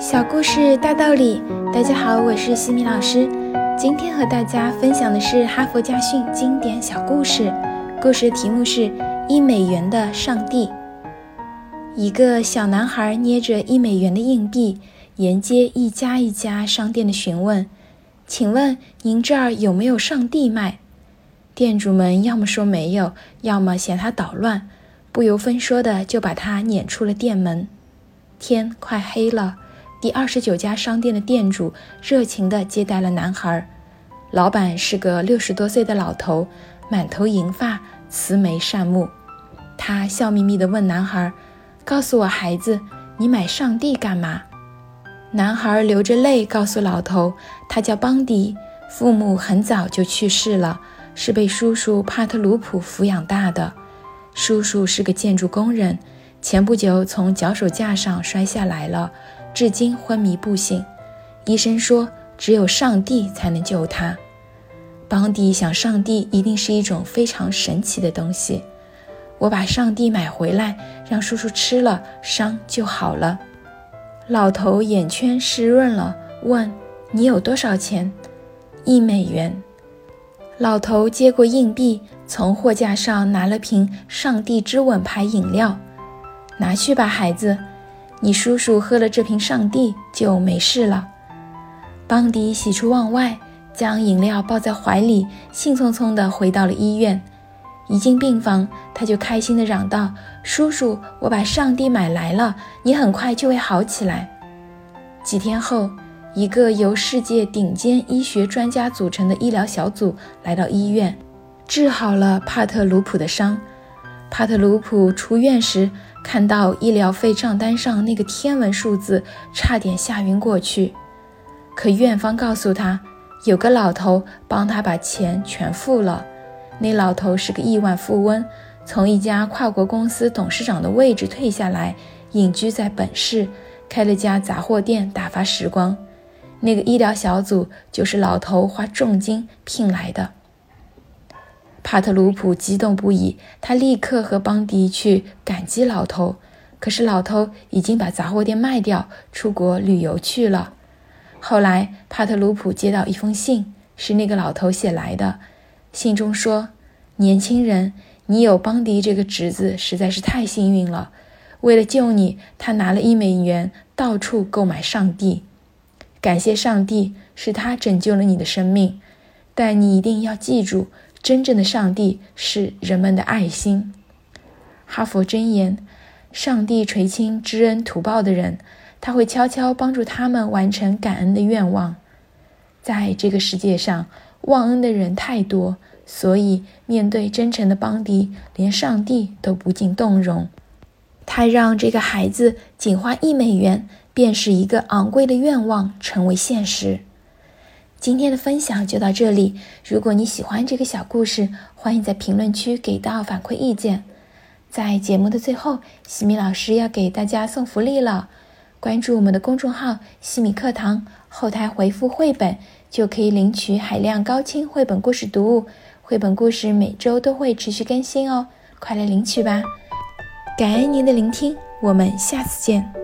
小故事大道理，大家好，我是西米老师。今天和大家分享的是哈佛家训经典小故事，故事题目是一美元的上帝。一个小男孩捏着一美元的硬币，沿街一家一家商店的询问：“请问您这儿有没有上帝卖？”店主们要么说没有，要么嫌他捣乱，不由分说的就把他撵出了店门。天快黑了。第二十九家商店的店主热情地接待了男孩。老板是个六十多岁的老头，满头银发，慈眉善目。他笑眯眯地问男孩：“告诉我，孩子，你买上帝干嘛？”男孩流着泪告诉老头：“他叫邦迪，父母很早就去世了，是被叔叔帕特鲁普抚养大的。叔叔是个建筑工人，前不久从脚手架上摔下来了。”至今昏迷不醒，医生说只有上帝才能救他。邦迪想，上帝一定是一种非常神奇的东西。我把上帝买回来，让叔叔吃了，伤就好了。老头眼圈湿润了，问：“你有多少钱？”一美元。老头接过硬币，从货架上拿了瓶“上帝之吻”牌饮料，拿去吧，孩子。你叔叔喝了这瓶上帝就没事了。邦迪喜出望外，将饮料抱在怀里，兴冲冲地回到了医院。一进病房，他就开心地嚷道：“叔叔，我把上帝买来了，你很快就会好起来。”几天后，一个由世界顶尖医学专家组成的医疗小组来到医院，治好了帕特鲁普的伤。帕特鲁普出院时。看到医疗费账单上那个天文数字，差点吓晕过去。可院方告诉他，有个老头帮他把钱全付了。那老头是个亿万富翁，从一家跨国公司董事长的位置退下来，隐居在本市，开了家杂货店打发时光。那个医疗小组就是老头花重金聘来的。帕特鲁普激动不已，他立刻和邦迪去感激老头。可是老头已经把杂货店卖掉，出国旅游去了。后来，帕特鲁普接到一封信，是那个老头写来的。信中说：“年轻人，你有邦迪这个侄子，实在是太幸运了。为了救你，他拿了一美元，到处购买上帝。感谢上帝，是他拯救了你的生命。但你一定要记住。”真正的上帝是人们的爱心。哈佛箴言：上帝垂青知恩图报的人，他会悄悄帮助他们完成感恩的愿望。在这个世界上，忘恩的人太多，所以面对真诚的邦迪，连上帝都不禁动容。他让这个孩子仅花一美元，便使一个昂贵的愿望成为现实。今天的分享就到这里。如果你喜欢这个小故事，欢迎在评论区给到反馈意见。在节目的最后，西米老师要给大家送福利了。关注我们的公众号“西米课堂”，后台回复“绘本”就可以领取海量高清绘本故事读物。绘本故事每周都会持续更新哦，快来领取吧！感恩您的聆听，我们下次见。